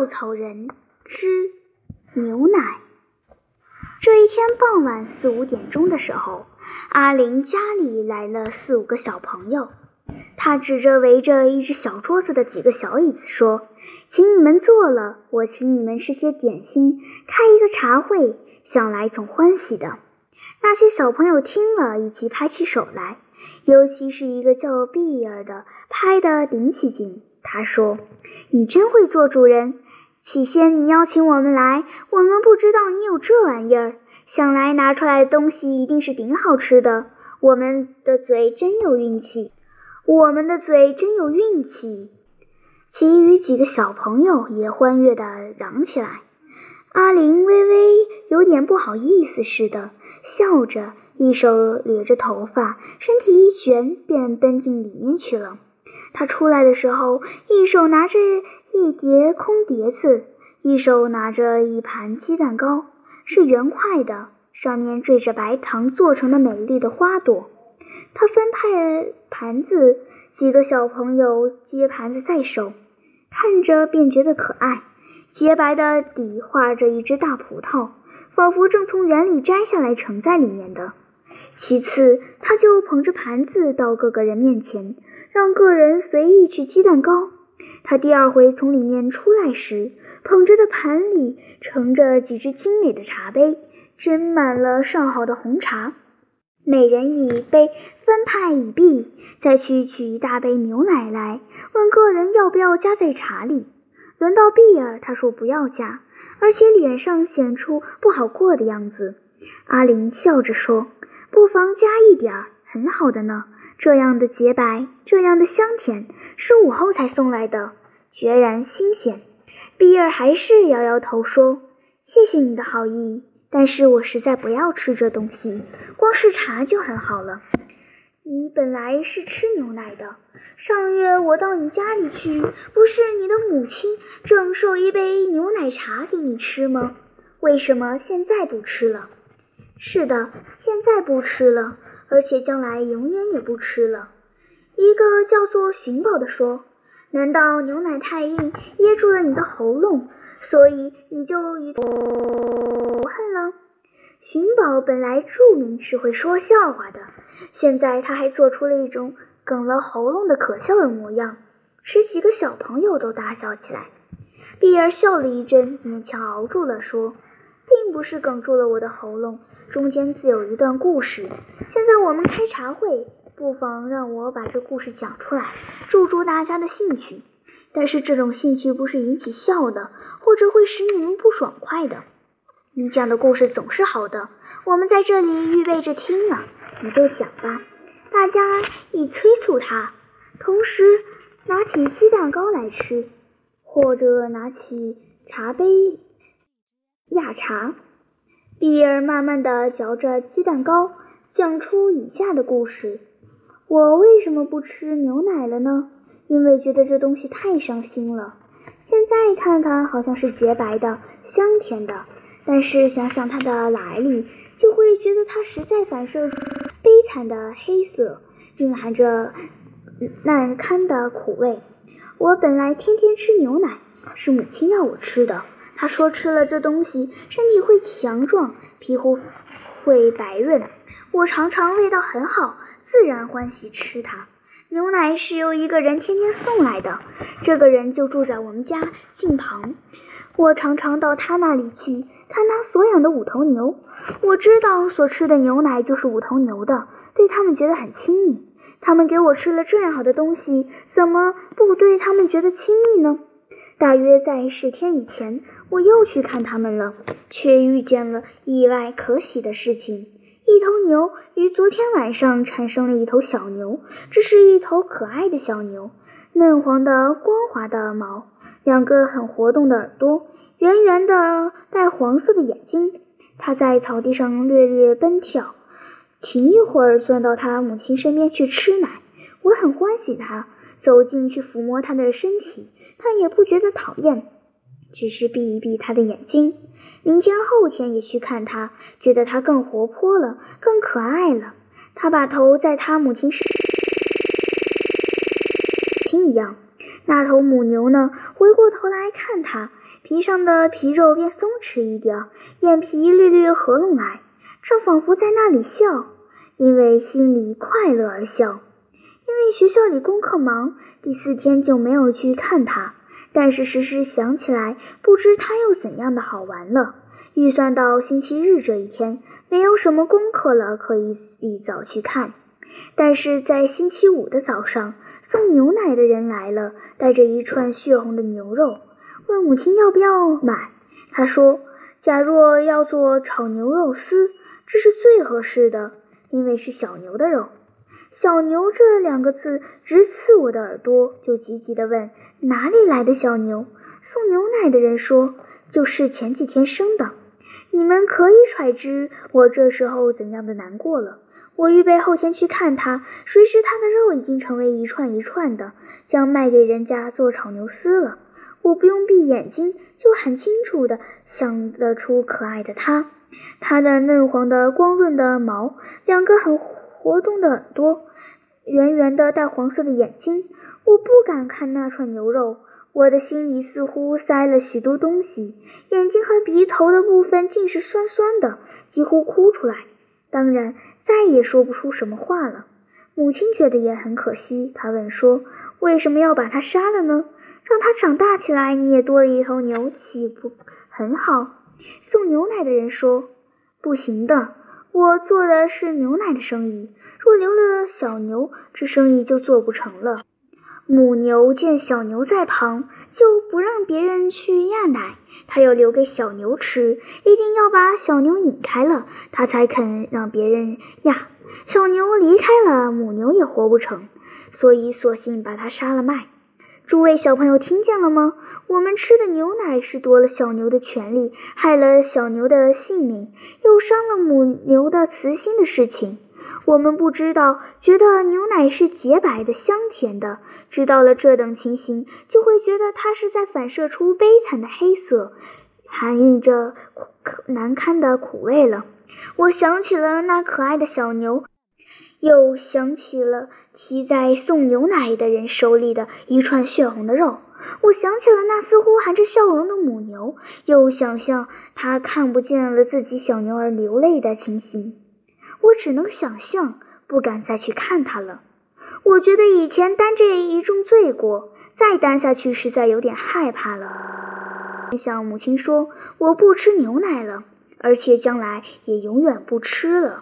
稻草人之牛奶。这一天傍晚四五点钟的时候，阿玲家里来了四五个小朋友。他指着围着一只小桌子的几个小椅子说：“请你们坐了，我请你们吃些点心，开一个茶会，想来总欢喜的。”那些小朋友听了，一起拍起手来，尤其是一个叫碧儿的，拍得顶起劲。他说：“你真会做主人。”起先你邀请我们来，我们不知道你有这玩意儿。想来拿出来的东西一定是顶好吃的。我们的嘴真有运气，我们的嘴真有运气。其余几个小朋友也欢悦地嚷起来。阿玲微微有点不好意思似的，笑着，一手捋着头发，身体一旋，便奔进里面去了。他出来的时候，一手拿着。一叠空碟子，一手拿着一盘鸡蛋糕，是圆块的，上面缀着白糖做成的美丽的花朵。他分派盘子，几个小朋友接盘子在手，看着便觉得可爱。洁白的底画着一只大葡萄，仿佛正从园里摘下来盛在里面的。其次，他就捧着盘子到各个人面前，让各人随意取鸡蛋糕。他第二回从里面出来时，捧着的盘里盛着几只精美的茶杯，斟满了上好的红茶，每人一杯，分派已毕，再去取一大杯牛奶来，问客人要不要加在茶里。轮到碧尔，他说不要加，而且脸上显出不好过的样子。阿林笑着说：“不妨加一点儿，很好的呢。”这样的洁白，这样的香甜，是午后才送来的，决然新鲜。比尔还是摇摇头说：“谢谢你的好意，但是我实在不要吃这东西，光是茶就很好了。你本来是吃牛奶的，上月我到你家里去，不是你的母亲正授一杯牛奶茶给你吃吗？为什么现在不吃了？是的，现在不吃了。”而且将来永远也不吃了。一个叫做寻宝的说：“难道牛奶太硬，噎住了你的喉咙，所以你就与恨了？”寻宝本来著名是会说笑话的，现在他还做出了一种哽了喉咙的可笑的模样，使几个小朋友都大笑起来。碧儿笑了一阵，勉强熬住了，说：“并不是哽住了我的喉咙。”中间自有一段故事。现在我们开茶会，不妨让我把这故事讲出来，助助大家的兴趣。但是这种兴趣不是引起笑的，或者会使你们不爽快的。你讲的故事总是好的，我们在这里预备着听呢。你就讲吧。大家一催促他，同时拿起鸡蛋糕来吃，或者拿起茶杯亚茶。比尔慢慢地嚼着鸡蛋糕，讲出以下的故事：我为什么不吃牛奶了呢？因为觉得这东西太伤心了。现在看看，好像是洁白的、香甜的，但是想想它的来历，就会觉得它实在反射出悲惨的黑色，蕴含着难堪的苦味。我本来天天吃牛奶，是母亲要我吃的。他说：“吃了这东西，身体会强壮，皮肤会白润。我尝尝，味道很好，自然欢喜吃它。牛奶是由一个人天天送来的，这个人就住在我们家近旁。我常常到他那里去看他所养的五头牛。我知道所吃的牛奶就是五头牛的，对他们觉得很亲密。他们给我吃了这样好的东西，怎么不对他们觉得亲密呢？”大约在十天以前，我又去看他们了，却遇见了意外可喜的事情。一头牛于昨天晚上产生了一头小牛，这是一头可爱的小牛，嫩黄的、光滑的毛，两个很活动的耳朵，圆圆的带黄色的眼睛。它在草地上略略奔跳，停一会儿，钻到它母亲身边去吃奶。我很欢喜它，走进去抚摸它的身体。他也不觉得讨厌，只是闭一闭他的眼睛。明天后天也去看他，觉得他更活泼了，更可爱了。他把头在他母亲身，听一样，那头母牛呢，回过头来看他，皮上的皮肉便松弛一点，眼皮略略合拢来，这仿佛在那里笑，因为心里快乐而笑。学校里功课忙，第四天就没有去看他。但是时时想起来，不知他又怎样的好玩了。预算到星期日这一天，没有什么功课了，可以一早去看。但是在星期五的早上，送牛奶的人来了，带着一串血红的牛肉，问母亲要不要买。他说：“假若要做炒牛肉丝，这是最合适的，因为是小牛的肉。”小牛这两个字直刺我的耳朵，就急急地问：“哪里来的小牛？”送牛奶的人说：“就是前几天生的。”你们可以揣知我这时候怎样的难过了。我预备后天去看它，谁知它的肉已经成为一串一串的，将卖给人家做炒牛丝了。我不用闭眼睛，就很清楚地想得出可爱的它，它的嫩黄的光润的毛，两个很。活动的耳朵，圆圆的带黄色的眼睛，我不敢看那串牛肉，我的心里似乎塞了许多东西，眼睛和鼻头的部分竟是酸酸的，几乎哭出来。当然，再也说不出什么话了。母亲觉得也很可惜，她问说：“为什么要把它杀了呢？让它长大起来，你也多了一头牛，岂不很好？”送牛奶的人说：“不行的。”我做的是牛奶的生意，若留了小牛，这生意就做不成了。母牛见小牛在旁，就不让别人去压奶，它要留给小牛吃，一定要把小牛引开了，它才肯让别人压。小牛离开了，母牛也活不成，所以索性把它杀了卖。诸位小朋友听见了吗？我们吃的牛奶是夺了小牛的权利，害了小牛的性命，又伤了母牛的慈心的事情。我们不知道，觉得牛奶是洁白的、香甜的，知道了这等情形，就会觉得它是在反射出悲惨的黑色，含蕴着难堪的苦味了。我想起了那可爱的小牛。又想起了提在送牛奶的人手里的一串血红的肉，我想起了那似乎含着笑容的母牛，又想象它看不见了自己小牛而流泪的情形。我只能想象，不敢再去看它了。我觉得以前担这一重罪过，再担下去实在有点害怕了。向母亲说：“我不吃牛奶了，而且将来也永远不吃了。”